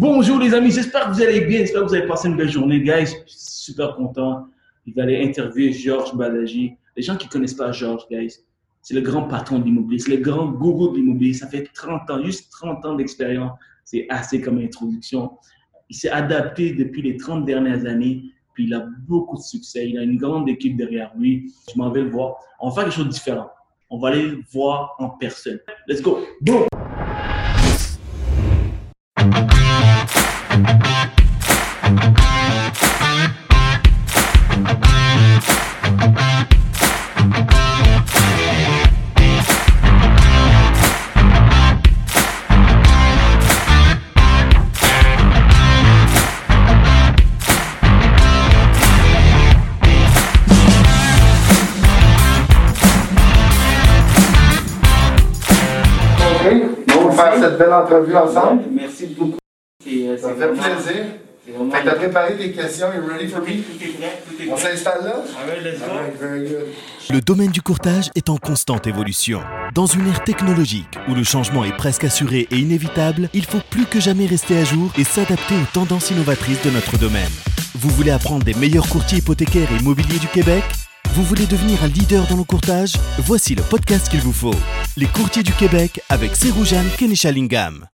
Bonjour les amis, j'espère que vous allez bien, j'espère que vous avez passé une belle journée, guys. Super content. Il aller interviewer Georges Balaji. Les gens qui ne connaissent pas Georges, guys, c'est le grand patron de l'immobilier, c'est le grand gourou de l'immobilier. Ça fait 30 ans, juste 30 ans d'expérience. C'est assez comme introduction. Il s'est adapté depuis les 30 dernières années, puis il a beaucoup de succès. Il a une grande équipe derrière lui. Je m'en vais le voir. On va faire quelque chose de différent. On va aller le voir en personne. Let's go. Boom! Belle entrevue ensemble. Merci beaucoup. Euh, ça fait plaisir. Fait que t'as préparé des questions. You ready for me? Tout est prêt, tout est prêt. On s'installe là? Alright, let's go. Alright, very good. Le domaine du courtage est en constante évolution. Dans une ère technologique où le changement est presque assuré et inévitable, il faut plus que jamais rester à jour et s'adapter aux tendances innovatrices de notre domaine. Vous voulez apprendre des meilleurs courtiers hypothécaires et immobiliers du Québec? Vous voulez devenir un leader dans le courtage? Voici le podcast qu'il vous faut. Les courtiers du Québec avec Seroujane Kenishalingam.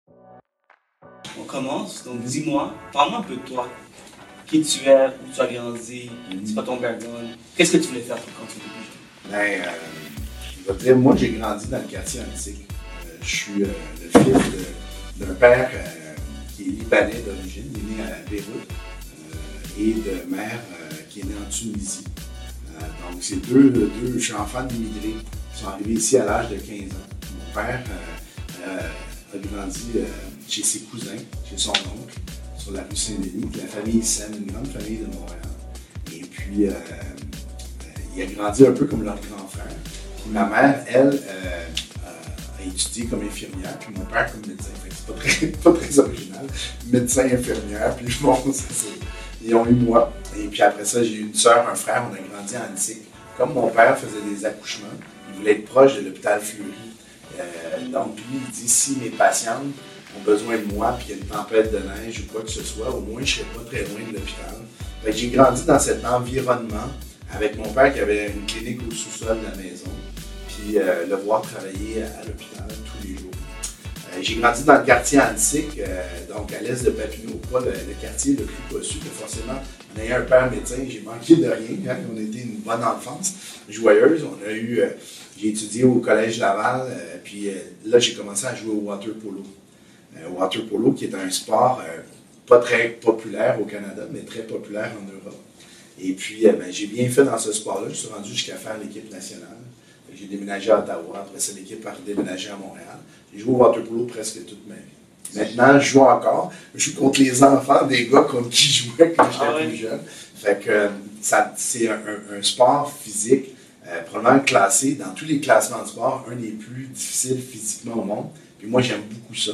On commence, donc dis-moi, parle-moi un peu de toi. Qui tu es, où tu as grandi, c'est pas ton background? Qu'est-ce que tu voulais faire quand tu étais plus jeune? Ben, euh, je dire, moi, j'ai grandi dans le quartier antique. Euh, je suis euh, le fils d'un père euh, qui est libanais d'origine, il est né à Beyrouth, euh, et de mère euh, qui est née en Tunisie. Donc, c'est deux, deux, je suis enfant d'immigrés qui sont arrivés ici à l'âge de 15 ans. Mon père euh, euh, a grandi euh, chez ses cousins, chez son oncle, sur la rue Saint-Denis. La famille Sen, une grande famille de Montréal. Et puis, il a grandi un peu comme leur grand frère. Puis ma mère, elle, a étudié comme infirmière, puis mon père comme médecin. Fait que c'est pas très, pas très original. Médecin, infirmière, puis bon, ça, c'est- ils ont eu moi. Et puis après ça, j'ai eu une soeur, un frère, on a grandi en Antique. Comme mon père faisait des accouchements, il voulait être proche de l'hôpital Fleury. Euh, donc lui, il dit si mes patientes ont besoin de moi, puis il y a une tempête de neige ou quoi que ce soit, au moins je serai pas très loin de l'hôpital. J'ai grandi dans cet environnement avec mon père qui avait une clinique au sous-sol de la maison, puis euh, le voir travailler à l'hôpital tous les jours. Euh, j'ai grandi dans le quartier antique, euh, donc à l'est de Papineau, pas le, quartier le plus mais forcément, en ayant un père médecin, j'ai manqué de rien. hein. On a été une bonne enfance, joyeuse. On a eu, euh, j'ai étudié au collège Laval, puis là, j'ai commencé à jouer au water polo. Water polo, qui est un sport pas très populaire au Canada, mais très populaire en Europe. Et puis, ben, j'ai bien fait dans ce sport-là. Je suis rendu jusqu'à faire l'équipe nationale. J'ai déménagé à Ottawa. Après ça, l'équipe a déménagé à Montréal. J'ai joué au water polo presque toute ma vie. Maintenant, je joue encore. Je joue contre les enfants des gars contre qui je jouais quand j'étais Ah ouais? plus jeune. Fait que euh, c'est un, un- un sport physique euh, probablement classé dans tous les classements de sport, un des plus difficiles physiquement au monde. Puis moi, j'aime beaucoup ça.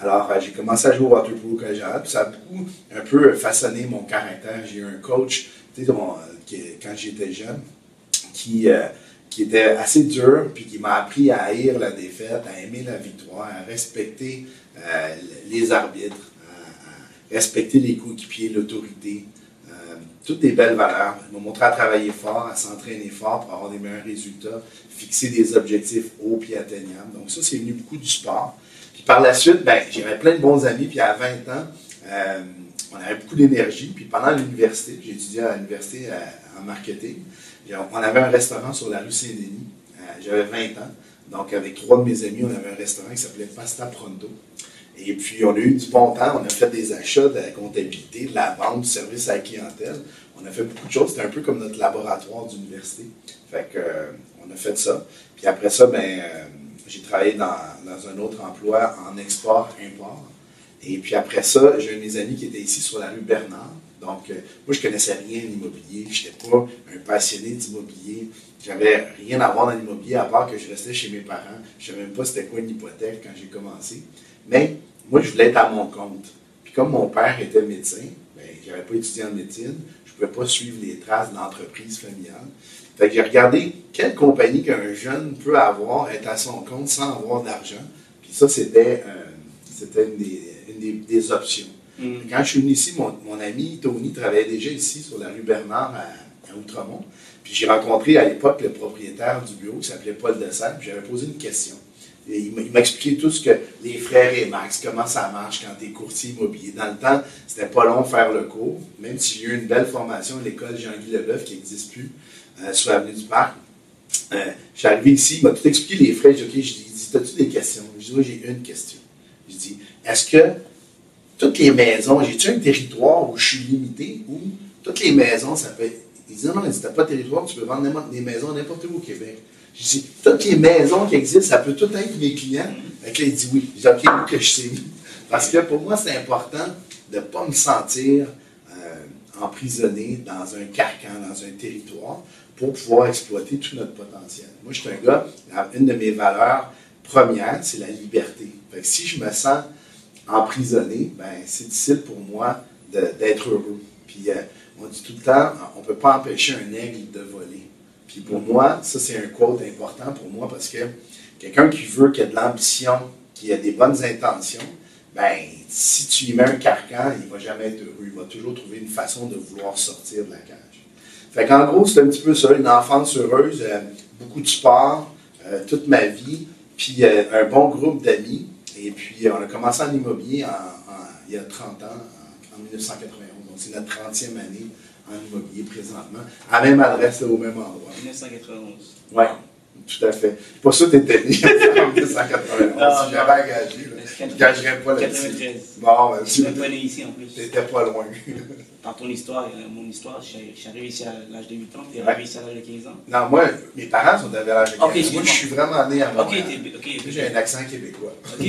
Alors, euh, j'ai commencé à jouer au water polo collégial, puis ça a beaucoup, un peu façonné mon caractère. J'ai eu un coach, tu sais, quand j'étais jeune, qui, euh, qui était assez dur, puis qui m'a appris à haïr la défaite, à aimer la victoire, à respecter euh, les arbitres, à, respecter les coéquipiers, l'autorité, euh, toutes des belles valeurs. Il m'a montré à travailler fort, à s'entraîner fort pour avoir des meilleurs résultats, fixer des objectifs hauts puis atteignables. Donc ça, c'est venu beaucoup du sport. Puis par la suite, ben, j'avais plein de bons amis, puis à 20 ans, euh, on avait beaucoup d'énergie. Puis pendant l'université, j'ai étudié à l'université en marketing, on avait un restaurant sur la rue Saint-Denis. Euh, J'avais 20 ans. Donc, avec trois de mes amis, on avait un restaurant qui s'appelait Pasta Pronto. Et puis, on a eu du bon temps. On a fait des achats de la comptabilité, de la vente, du service à la clientèle. On a fait beaucoup de choses. C'était un peu comme notre laboratoire d'université. Fait que, euh, on a fait ça. Puis après ça, ben, euh, j'ai travaillé dans, dans un autre emploi en export-import. Et puis après ça, j'ai un de mes amis qui était ici sur la rue Bernard. Donc, euh, moi, je connaissais rien de l'immobilier. Je n'étais pas un passionné d'immobilier. J'avais rien à voir dans l'immobilier à part que je restais chez mes parents. Je ne savais même pas c'était quoi une hypothèque quand j'ai commencé. Mais moi, je voulais être à mon compte. Puis comme mon père était médecin, ben, je n'avais pas étudié en médecine, je ne pouvais pas suivre les traces de l'entreprise familiale. Fait que j'ai regardé quelle compagnie qu'un jeune peut avoir, être à son compte sans avoir d'argent. Puis ça, c'était euh, une, des options. Mm. Quand je suis venu ici, mon, ami Tony travaillait déjà ici sur la rue Bernard à, Outremont. Puis j'ai rencontré à l'époque le propriétaire du bureau qui s'appelait Paul Dessert. Puis j'avais posé une question. Il m'a- expliqué tout ce que les frères et Max, comment ça marche quand tu es courtier immobilier. Dans le temps, c'était pas long de faire le cours, même si j'ai eu une belle formation à l'école Jean-Guy Leboeuf qui n'existe plus euh, sur l'avenue du Parc. Euh, je suis arrivé ici, il m'a tout expliqué les frais. J'ai dit, OK, je dis, as-tu des questions? Je dis, oui, j'ai une question. Je dis, est-ce que toutes les maisons, j'ai-tu un territoire où je suis limité? Ou toutes les maisons, ça peut être. Il dit, non, dit, t'as pas de territoire, tu peux vendre des maisons n'importe où au Québec. Je dis, toutes les maisons qui existent, ça peut tout être mes clients. Fait que là, il dit oui. Dis, OK, où que je sais. Parce que pour moi, c'est important de ne pas me sentir euh, emprisonné dans un carcan, dans un territoire, pour pouvoir exploiter tout notre potentiel. Moi, je suis un gars, une de mes valeurs premières, c'est la liberté. Fait que si je me sens emprisonné, ben, c'est difficile pour moi d'être heureux. Puis, euh, on dit tout le temps, on ne peut pas empêcher un aigle de voler. Puis pour moi, ça c'est un quote important pour moi parce que quelqu'un qui veut, qui a de l'ambition, qui a des bonnes intentions, ben si tu lui mets un carcan, il ne va jamais être heureux. Il va toujours trouver une façon de vouloir sortir de la cage. Fait qu'en gros, c'est un petit peu ça, une enfance heureuse, euh, beaucoup de sport, euh, toute ma vie, puis euh, un bon groupe d'amis. Et puis, on a commencé en immobilier en- en- il y a 30 ans, en, en 1991. Donc, c'est notre 30e année en immobilier présentement, à la même adresse, au même endroit. 1991. Oui, tout à fait. Pour ça, tu étais né en 1991. Ah, si j'avais engagé, là, gagerais pas là-dessus. 93. Bon, ben, tu pas né ici en plus. n'étais pas loin. Dans ton histoire, euh, mon histoire, je suis arrivé ici à l'âge de 8 ans, tu es Ouais. arrivé ici à l'âge de 15 ans. Non, moi, mes parents sont à l'âge de Ok, 15. Moi, excuse-moi. je suis vraiment né à Montréal. t'es- ok, J'ai un accent québécois. Ok,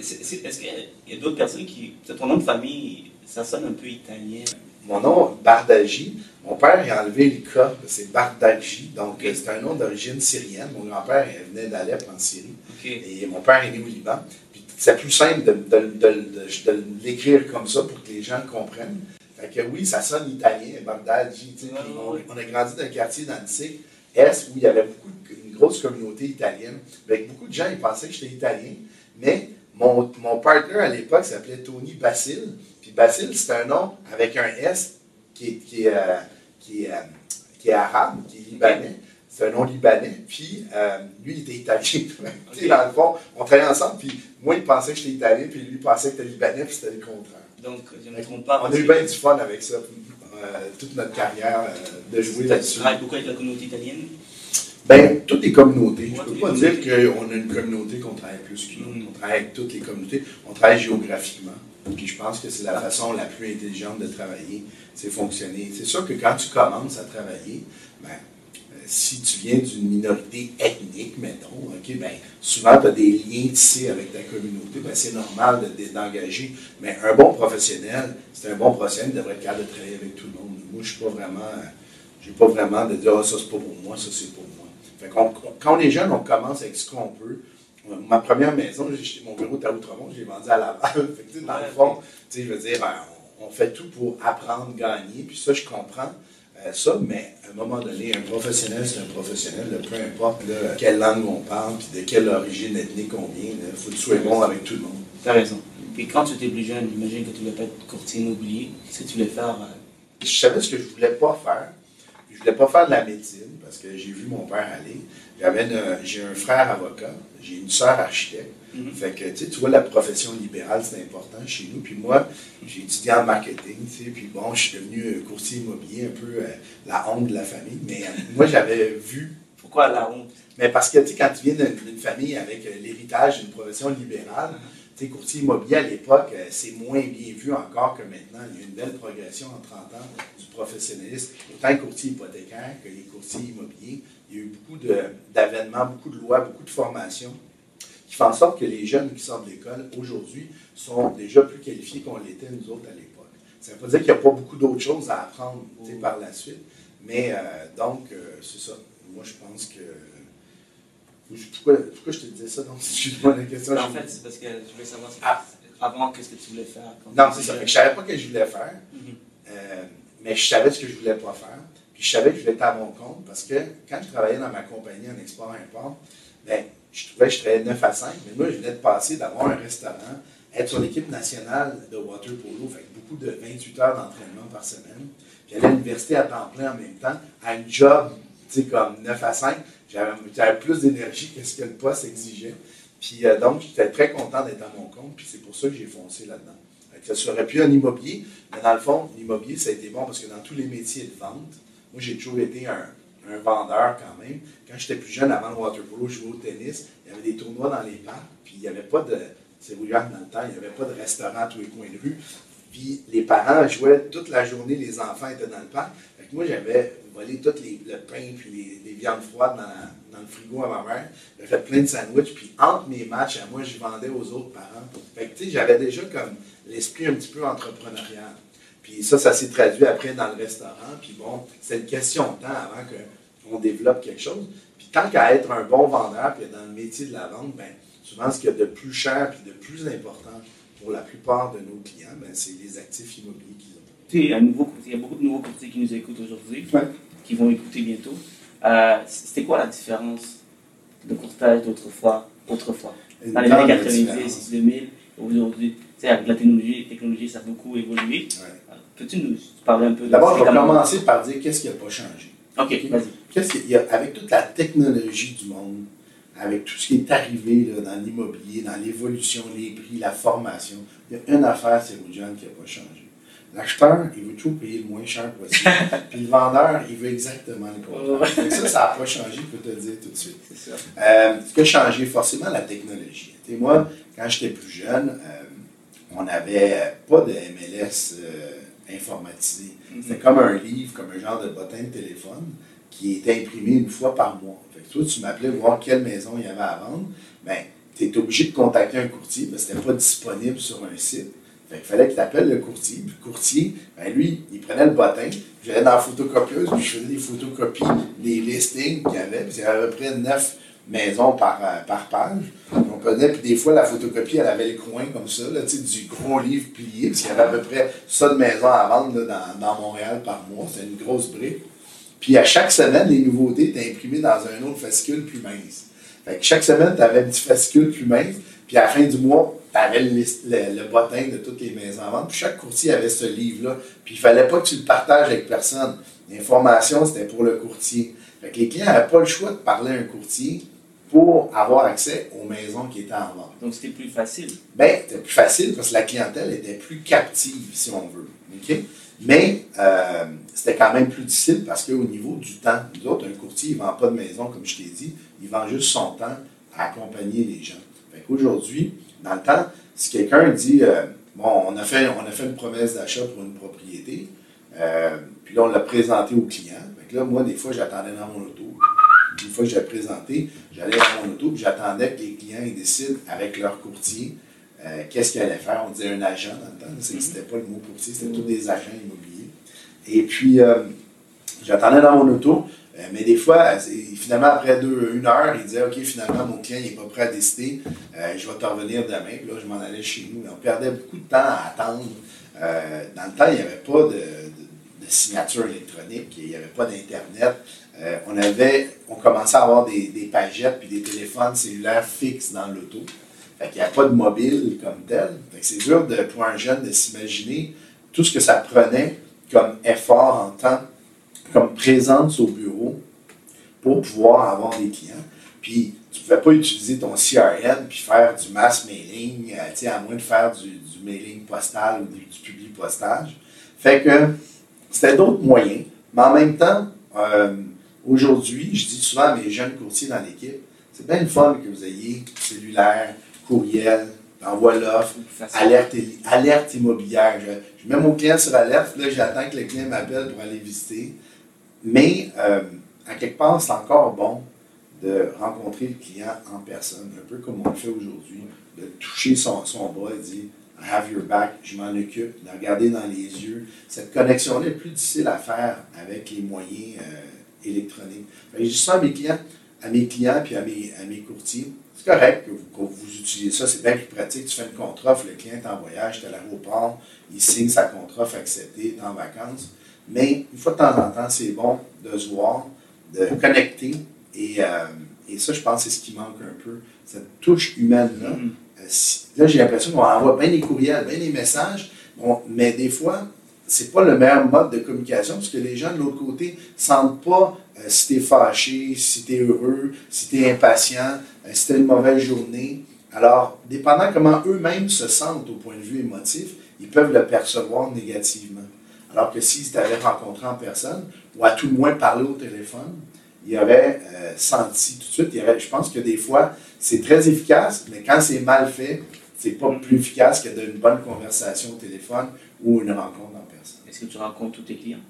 c'est- Est-ce qu'il y a d'autres personnes qui. Ton nom de famille, ça sonne un peu italien. Mon nom, Bardagi, mon père il a enlevé le K, c'est Bardagi, donc euh, c'est un nom d'origine syrienne. Mon grand-père venait d'Alep en Syrie. Et mon père est né au Liban. Puis c'est plus simple de, de- de- de- de l'écrire comme ça pour que les gens le comprennent. Fait que oui, ça sonne italien, ouais, on, on a grandi dans un quartier dans le Est où il y avait beaucoup, une grosse communauté italienne. Avec beaucoup de gens, ils pensaient que j'étais italien. Mais mon, mon partner à l'époque s'appelait Tony Basile. Puis Basile, c'est un nom avec un S qui est, qui est, euh, qui est, euh, qui est arabe, qui est libanais. C'est un nom libanais. Puis euh, lui, il était italien. Tu Dans le fond, on travaillait ensemble. Puis moi, il pensait que j'étais italien. Puis lui, il pensait que j'étais libanais. Puis c'était le contraire. Donc, je ne trompe pas. On a eu bien du fun avec ça. euh, toute notre carrière euh, de jouer Tu là-dessus. travailles beaucoup avec la communauté italienne? Ben, toutes les communautés. Je ne peux pas dire qu'on a une communauté qu'on travaille plus qu'une autre. Mm. On travaille avec toutes les communautés. On travaille géographiquement. Puis je pense que c'est la façon la plus intelligente de travailler, c'est fonctionner. C'est sûr que quand tu commences à travailler, ben, si tu viens d'une minorité ethnique, mettons, ok, ben, souvent tu as des liens tissés avec ta communauté, ben, c'est normal de- de- d'engager. Mais un bon professionnel, c'est un bon professionnel, il devrait être capable de travailler avec tout le monde. Moi, je suis pas vraiment, j'ai pas vraiment de dire, Ah, ça c'est pas pour moi, ça c'est pour moi. Fait quand on est jeune, on commence avec ce qu'on peut. Ma première maison, mon bureau à Outremont, j'ai vendu à Laval. Fait que, dans le fond, je veux dire, ben, on, on fait tout pour apprendre, gagner, puis ça, je comprends ça, mais à un moment donné, un professionnel, c'est un professionnel, là, peu importe là, quelle langue on parle, puis de quelle origine ethnique on vient, il faut que tu sois bon avec tout le monde. Tu as raison. Puis quand tu étais plus jeune, j'imagine que tu voulais pas être courtier immobilier. Qu'est-ce que tu voulais faire euh, Je savais ce que je voulais pas faire. Je voulais pas faire de la médecine parce que j'ai vu mon père aller. J'avais j'ai un frère avocat, j'ai une sœur architecte. Mhm. Fait que, tu sais, tu vois, la profession libérale, c'est important chez nous. Puis moi, j'ai étudié en marketing, tu sais, puis bon, je suis devenu courtier immobilier, un peu euh, la honte de la famille. Mais euh, moi, j'avais vu Pourquoi la honte? Mais parce que, tu sais, quand tu viens d'une famille avec euh, l'héritage d'une profession libérale, tu sais, courtier immobilier à l'époque, c'est moins bien vu encore que maintenant. Il y a une belle progression en 30 ans du professionnalisme. Autant les courtiers hypothécaires que les courtiers immobiliers. Il y a eu beaucoup d'avènements, beaucoup de lois, beaucoup de formations qui font en sorte que les jeunes qui sortent de l'école aujourd'hui sont déjà plus qualifiés qu'on l'était nous autres à l'époque. Ça ne veut pas dire qu'il n'y a pas beaucoup d'autres choses à apprendre par la suite, mais euh, donc, euh, c'est ça. Moi, je pense que. Pourquoi, pourquoi je te disais ça? Donc, excuse-moi la question. En fait, c'est parce que je voulais savoir si- Ah. avant qu'est-ce que tu voulais faire. Non, c'est ça. Fait je savais pas ce que je voulais faire, Mhm. euh, mais je savais ce que je voulais pas faire. Puis je savais que je voulais être à mon compte parce que quand je travaillais dans ma compagnie en export-import, ben, je trouvais que je travaillais 9 à 5, mais moi, je venais de passer d'avoir un restaurant être sur l'équipe nationale de water polo, fait beaucoup de 28 heures d'entraînement par semaine. Aller à l'université à temps plein en même temps, à un job, tu sais, comme 9 à 5, j'avais plus d'énergie que ce que le poste exigeait. Puis euh, donc, j'étais très content d'être à mon compte, puis c'est pour ça que j'ai foncé là-dedans. Ça serait plus un immobilier, mais dans le fond, l'immobilier, ça a été bon parce que dans tous les métiers de vente, moi, j'ai toujours été un, vendeur quand même. Quand j'étais plus jeune, avant le water polo, je jouais au tennis. Il y avait des tournois dans les parcs, puis il n'y avait pas de. C'est dans le temps, il n'y avait pas de restaurant à tous les coins de rue. Puis les parents jouaient toute la journée, les enfants étaient dans le parc. Fait que moi, j'avais volé tout les, le pain puis les, viandes froides dans, dans, le frigo à ma mère. J'avais fait plein de sandwichs. Puis entre mes matchs, à moi, je vendais aux autres parents. Fait que, tu sais, j'avais déjà comme l'esprit un petit peu entrepreneurial. Puis ça, ça s'est traduit après dans le restaurant. Puis bon, c'est une question de temps avant qu'on développe quelque chose. Puis tant qu'à être un bon vendeur, puis dans le métier de la vente, bien, souvent ce qu'il y a de plus cher puis de plus important pour la plupart de nos clients, bien, c'est les actifs immobiliers qu'ils ont. Tu sais, un nouveau, il y a beaucoup de nouveaux courtiers qui nous écoutent aujourd'hui, qui vont écouter bientôt. Euh, c'était quoi la différence de courtage d'autrefois, autrefois, dans les années 90, 2000, aujourd'hui? Tu sais, avec la technologie, technologie, ça a beaucoup évolué. Peux-tu nous parler un peu de D'abord, je vais commencer par dire qu'est-ce qui n'a pas changé. OK, vas-y. Qu'est-ce qu'il y a, avec toute la technologie du monde, avec tout ce qui est arrivé là, dans l'immobilier, dans l'évolution, les prix, la formation, il y a une affaire, c'est John, qui n'a pas changé. L'acheteur, il veut tout payer le moins cher possible. puis le vendeur, il veut exactement le contraire. ça, ça n'a pas changé, je peux te dire tout de suite. C'est ça. Euh, ce qui a changé, forcément, la technologie. Moi, quand j'étais plus jeune, euh, on n'avait pas de MLS. Euh, informatisé. Mhm. C'était comme un livre, comme un genre de bottin de téléphone qui était imprimé une fois par mois. Fait que toi, tu m'appelais voir quelle maison il y avait à vendre. Bien, tu étais obligé de contacter un courtier parce que ce n'était pas disponible sur un site. Fait qu'il fallait que tu appelles le courtier. Puis le courtier, ben lui, il prenait le bottin, j'allais dans la photocopieuse, puis je faisais des photocopies des listings qu'il y avait. Puis il y avait à peu près neuf maison par, euh, par page. Puis des fois, la photocopie, elle avait le coin comme ça, là, du gros livre plié, parce qu'il y avait à peu près ça de maisons à vendre dans, dans, Montréal par mois. C'était une grosse brique. Puis à chaque semaine, les nouveautés étaient imprimées dans un autre fascicule plus mince. Fait que chaque semaine, tu avais un petit fascicule plus mince, puis à la fin du mois, tu avais le, le, bottin de toutes les maisons à vendre. Puis chaque courtier avait ce livre-là. Puis il fallait pas que tu le partages avec personne. L'information, c'était pour le courtier. Fait que les clients n'avaient pas le choix de parler à un courtier pour avoir accès aux maisons qui étaient en vente. Donc, c'était plus facile? Bien, c'était plus facile parce que la clientèle était plus captive, si on veut. Mais euh, c'était quand même plus difficile parce qu'au niveau du temps, nous autres, un courtier, il ne vend pas de maison, comme je t'ai dit, il vend juste son temps à accompagner les gens. Aujourd'hui, dans le temps, si quelqu'un dit, euh, bon, on a, fait, on a fait une promesse d'achat pour une propriété, euh, puis là, on l'a présenté au client. là, moi, des fois, j'attendais dans mon auto une fois que j'ai présenté, j'allais dans mon auto, j'attendais que les clients décident avec leur courtier euh, qu'est-ce qu'ils allaient faire. On disait un agent dans le temps, ça n'existait pas le mot courtier, c'était tous des agents immobiliers. Et puis, euh, j'attendais dans mon auto, euh, mais des fois, finalement, après deux, une heure, il disait OK, finalement, mon client n'est pas prêt à décider, je vais te revenir demain. Puis là, je m'en allais chez nous. on perdait beaucoup de temps à attendre. dans le temps, il n'y avait pas de, signature électronique, il n'y avait pas d'Internet. Euh, on avait, on commençait à avoir des, des pagettes puis des téléphones cellulaires fixes dans l'auto. Fait qu'il n'y a pas de mobile comme tel. c'est dur pour un jeune de s'imaginer tout ce que ça prenait comme effort en temps, comme présence au bureau pour pouvoir avoir des clients. Puis tu ne pouvais pas utiliser ton CRM puis faire du mass mailing, euh, à moins de faire du, mailing postal ou du, du public postage. Fait que c'était d'autres moyens. Mais en même temps, euh, Aujourd'hui, je dis souvent à mes jeunes courtiers dans l'équipe, c'est bien le fun que vous ayez cellulaire, courriel, envoie l'offre, alerte, alerte immobilière. Je, mets mon client sur alerte, là j'attends que le client m'appelle pour aller visiter. Mais euh, à quelque part, c'est encore bon de rencontrer le client en personne, un peu comme on le fait aujourd'hui, de toucher son, son bras et dire I have your back, je m'en occupe, de regarder dans les yeux. Cette connexion-là est plus difficile à faire avec les moyens. Euh, électronique. je dis ça à mes clients, à mes clients puis à mes, à mes courtiers. C'est correct que vous, vous, utilisez ça, c'est bien plus pratique. Tu fais une contre-offre, le client est en voyage, tu es à l'aéroport, il signe sa contre-offre acceptée, tu en vacances. Mais une fois de temps en temps, c'est bon de se voir, de connecter. Et, euh, et ça, je pense, c'est ce qui manque un peu. Cette touche humaine-là, mm-hmm. là, j'ai l'impression qu'on envoie bien des courriels, bien des messages, mais des fois, c'est pas le meilleur mode de communication parce que les gens de l'autre côté sentent pas euh, si tu fâché, si tu heureux, si tu impatient, euh, si tu une mauvaise journée. Alors, dépendant comment eux-mêmes se sentent au point de vue émotif, ils peuvent le percevoir négativement. Alors que s'ils t'avaient rencontré en personne, ou à tout le moins parlé au téléphone, ils auraient euh, senti tout de suite. Je pense que des fois, c'est très efficace, mais quand c'est mal fait, c'est pas plus efficace que d'une bonne conversation au téléphone ou une rencontre en personne. Est-ce que tu rencontres tous tes clients?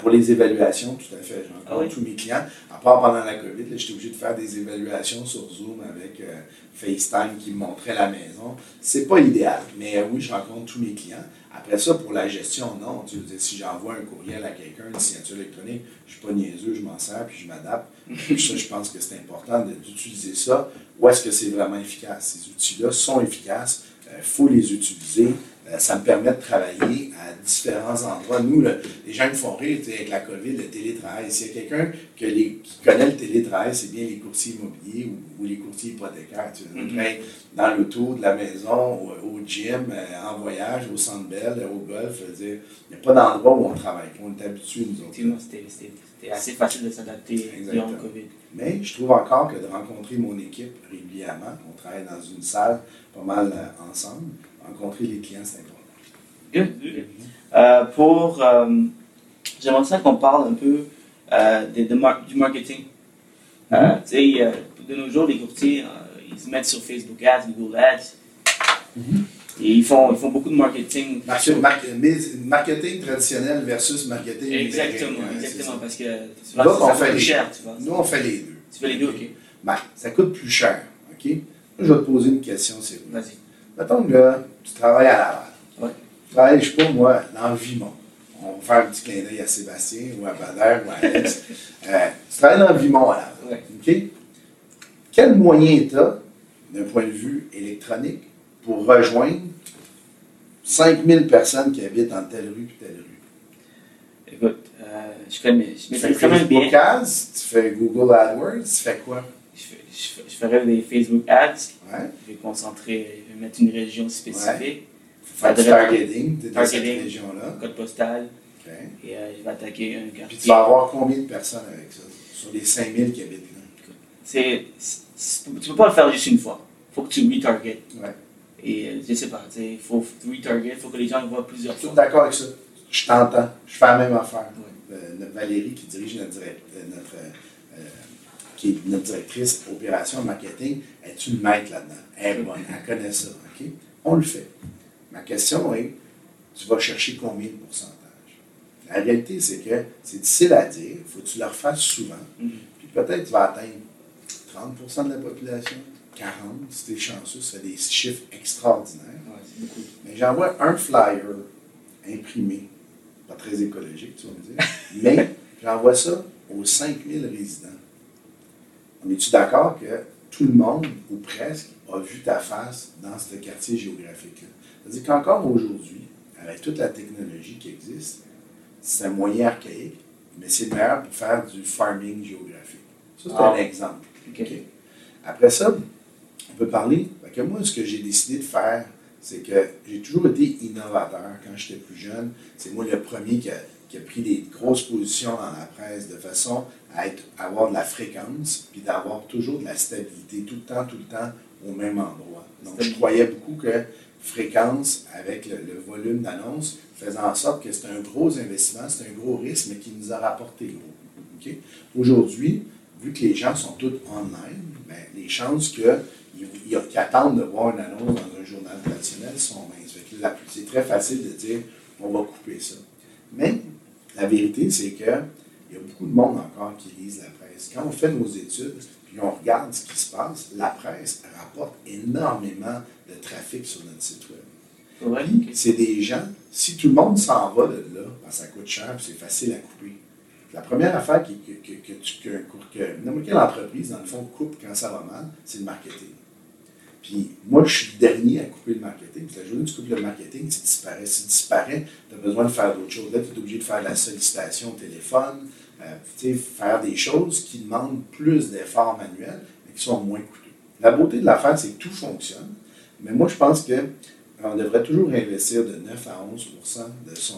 pour les évaluations, tout à fait. Je rencontre ah tous mes clients. À part pendant la COVID, j'étais obligé de faire des évaluations sur Zoom avec euh, FaceTime qui me montrait la maison. C'est pas idéal, mais euh, oui, je rencontre tous mes clients. Après ça, pour la gestion, non. Tu veux si j'envoie un courriel à quelqu'un, une signature électronique, je ne suis pas niaiseux, je m'en sers puis je m'adapte. ça, je pense que c'est important d'utiliser ça. Où est-ce que c'est vraiment efficace? Ces outils-là sont efficaces. Il euh, faut les utiliser. Euh, ça me permet de travailler à différents endroits. Nous, les gens qui font rire avec la COVID, le télétravail. S'il y a quelqu'un qui connaît le télétravail, c'est bien les courtiers immobiliers ou, les courtiers hypothécaires. Tu mm-hmm. dans l'auto, de la maison, au, gym, euh, en voyage, au centre belle, au golf. il n'y a pas d'endroit où on travaille. On est habitué, nous autres. C'était assez facile de s'adapter durant le COVID. Mais je trouve encore que de rencontrer mon équipe régulièrement, on travaille dans une salle pas mal euh, ensemble, rencontrer les clients, c'est important. Euh, pour, euh, j'aimerais ça qu'on parle un peu euh, de, du marketing. Sais, de nos jours, les courtiers, ils se mettent sur Facebook Ads, Google Ads. Mm-hmm. Et ils font, ils font beaucoup de marketing. marketing traditionnel versus marketing Exactement, exactement, parce que ça, on fait plus cher, tu vois. Nous, on fait les deux. Tu fais les deux, OK. Ben, ça coûte plus cher, OK? Je vais te poser une question, c'est Vas-y. Mettons que tu travailles à Laval. Ouais. Tu travailles, je sais pas moi, dans Vimont. On va faire un petit clin d'œil à Sébastien ou à Bader ou à Alex. euh, tu travailles dans Vimont à Laval. OK? Quel moyen tu as, d'un point de vue électronique, pour rejoindre 5000 personnes qui habitent dans telle rue et telle rue? Écoute, euh, je connais. Je fais quand même bien. Tu fais Google AdWords, tu fais quoi? Je, fais, je, je ferais des Facebook Ads. Ouais. Je vais concentrer, je vais mettre une région spécifique. Faire du targeting, tu es dans cette région-là. Code postal. Et euh, je vais attaquer un quartier. Puis tu vas avoir combien de personnes avec ça? Sur les 5000 qui habitent là? C'est, tu ne peux pas le faire juste une fois. Il faut que tu retarget. Ouais. Et euh, je ne sais pas, il faut retarget, il faut que les gens le voient plusieurs fois. Je suis d'accord avec ça. Je t'entends. Je fais la même affaire. Ouais. Euh, Valérie qui dirige notre, notre qui est notre directrice opération marketing, est une maître là-dedans? Elle est bonne, elle connaît ça. OK? On le fait. Ma question est, tu vas chercher combien de pourcentage? La réalité, c'est que c'est difficile à dire. Il faut que tu le refasses souvent. Mm-hmm. Puis peut-être tu vas atteindre 30% de la population, 40, si tu es chanceux, ce serait des chiffres extraordinaires. Mais j'envoie un flyer imprimé, pas très écologique, tu vas me dire, mais j'envoie ça aux 5000 résidents. Es-tu d'accord que tout le monde, ou presque, a vu ta face dans ce quartier géographique-là? C'est-à-dire qu'encore aujourd'hui, avec toute la technologie qui existe, c'est un moyen archaïque, mais c'est meilleur pour faire du farming géographique. Ça, c'est un ah. exemple. Après ça, on peut parler. Que moi, ce que j'ai décidé de faire, c'est que j'ai toujours été innovateur quand j'étais plus jeune. C'est moi le premier qui a, qui a, pris des grosses positions dans la presse de façon à avoir de la fréquence, puis d'avoir toujours de la stabilité, tout le temps, tout le temps, au même endroit. Donc, je croyais beaucoup que fréquence avec le, volume d'annonces faisait en sorte que c'était un gros investissement, c'était un gros risque, mais qui nous a rapporté gros. Aujourd'hui, vu que les gens sont tous online, ben, les chances qu'ils attendent de voir une annonce dans un journal traditionnel sont minces. C'est très facile de dire on va couper ça. Mais la vérité, c'est que il y a beaucoup de monde encore qui lisent la presse. Quand on fait nos études, puis on regarde ce qui se passe, la presse rapporte énormément de trafic sur notre site web. c'est des gens, si tout le monde s'en va de là, ben, ça coûte cher, c'est facile à couper. La première affaire que, que, que, que, que n'importe quelle entreprise, dans le fond, coupe quand ça va mal, c'est le marketing. Puis moi, je suis le dernier à couper le marketing. la journée où tu coupes le marketing, ça disparaît. Si tu as besoin de faire d'autres choses. Là, tu es obligé de faire de la sollicitation au téléphone, euh, faire des choses qui demandent plus d'efforts manuels, mais qui sont moins coûteux. La beauté de l'affaire, c'est que tout fonctionne. Mais moi, je pense qu'on devrait toujours investir de 9 à 11 de son,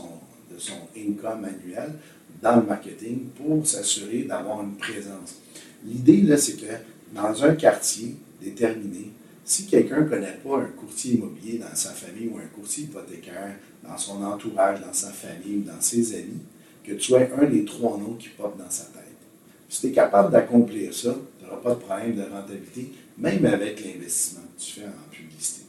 de son income annuel dans le marketing pour s'assurer d'avoir une présence. L'idée, là, c'est que dans un quartier déterminé, si quelqu'un ne connaît pas un courtier immobilier dans sa famille ou un courtier hypothécaire dans son entourage, dans sa famille ou dans ses amis, que tu sois un des trois noms qui pop dans sa tête. Si tu es capable d'accomplir ça, tu n'auras pas de problème de rentabilité, même avec l'investissement que tu fais en publicité.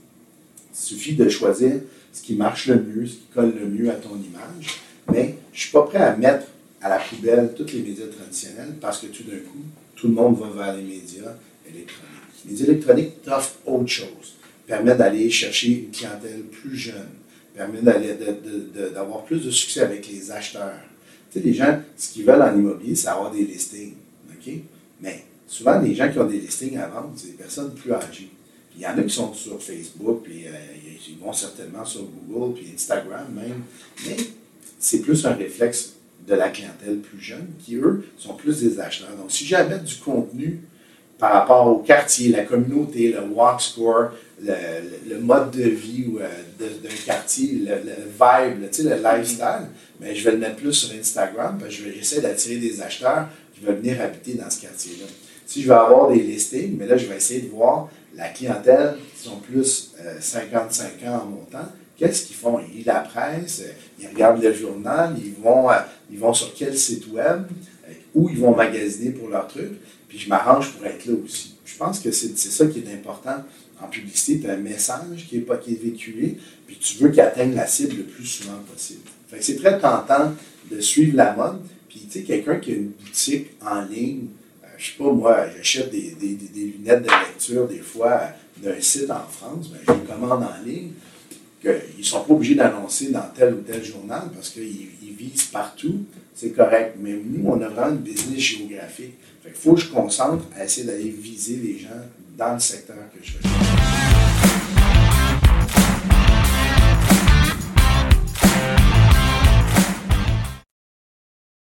Il suffit de choisir ce qui marche le mieux, ce qui colle le mieux à ton image, mais je ne suis pas prêt à mettre à la poubelle tous les médias traditionnels parce que tout d'un coup, tout le monde va vers les médias électroniques. Les électroniques t'offrent autre chose, permettent d'aller chercher une clientèle plus jeune, permettent d'avoir plus de succès avec les acheteurs. Tu sais, les gens, ce qu'ils veulent en immobilier, c'est avoir des listings. Mais souvent, les gens qui ont des listings à vendre, c'est des personnes plus âgées. il y en a qui sont sur Facebook, puis euh, ils vont certainement sur Google, puis Instagram même. Mais c'est plus un réflexe de la clientèle plus jeune, qui, eux, sont plus des acheteurs. Donc, si j'avais du contenu par rapport au quartier, la communauté, le walk score, le, mode de vie euh, d'un quartier, le, vibe, le, le lifestyle, mais je vais le mettre plus sur Instagram, parce que je vais essayer d'attirer des acheteurs qui veulent venir habiter dans ce quartier-là. Si je veux avoir des listings, mais là, je vais essayer de voir la clientèle qui sont plus 55 euh, ans en montant, qu'est-ce qu'ils font? Ils lisent la presse, euh, ils regardent le journal, ils vont, ils vont sur quel site web, où ils vont magasiner pour leur truc, puis je m'arrange pour être là aussi. Je pense que c'est ça qui est important en publicité, tu as un message qui est, pas, qui est véhiculé, puis tu veux qu'il atteigne la cible le plus souvent possible. c'est très tentant de suivre la mode. Puis, tu sais, quelqu'un qui a une boutique en ligne, je euh, je sais pas, moi, j'achète des, lunettes de lecture des fois d'un site en France, ben, je les commande en ligne, qu'ils ne sont pas obligés d'annoncer dans tel ou tel journal parce qu'ils visent partout, c'est correct. Mais nous, on a vraiment une business géographique. Qu'il faut que je concentre à essayer d'aller viser les gens dans le secteur que je fais.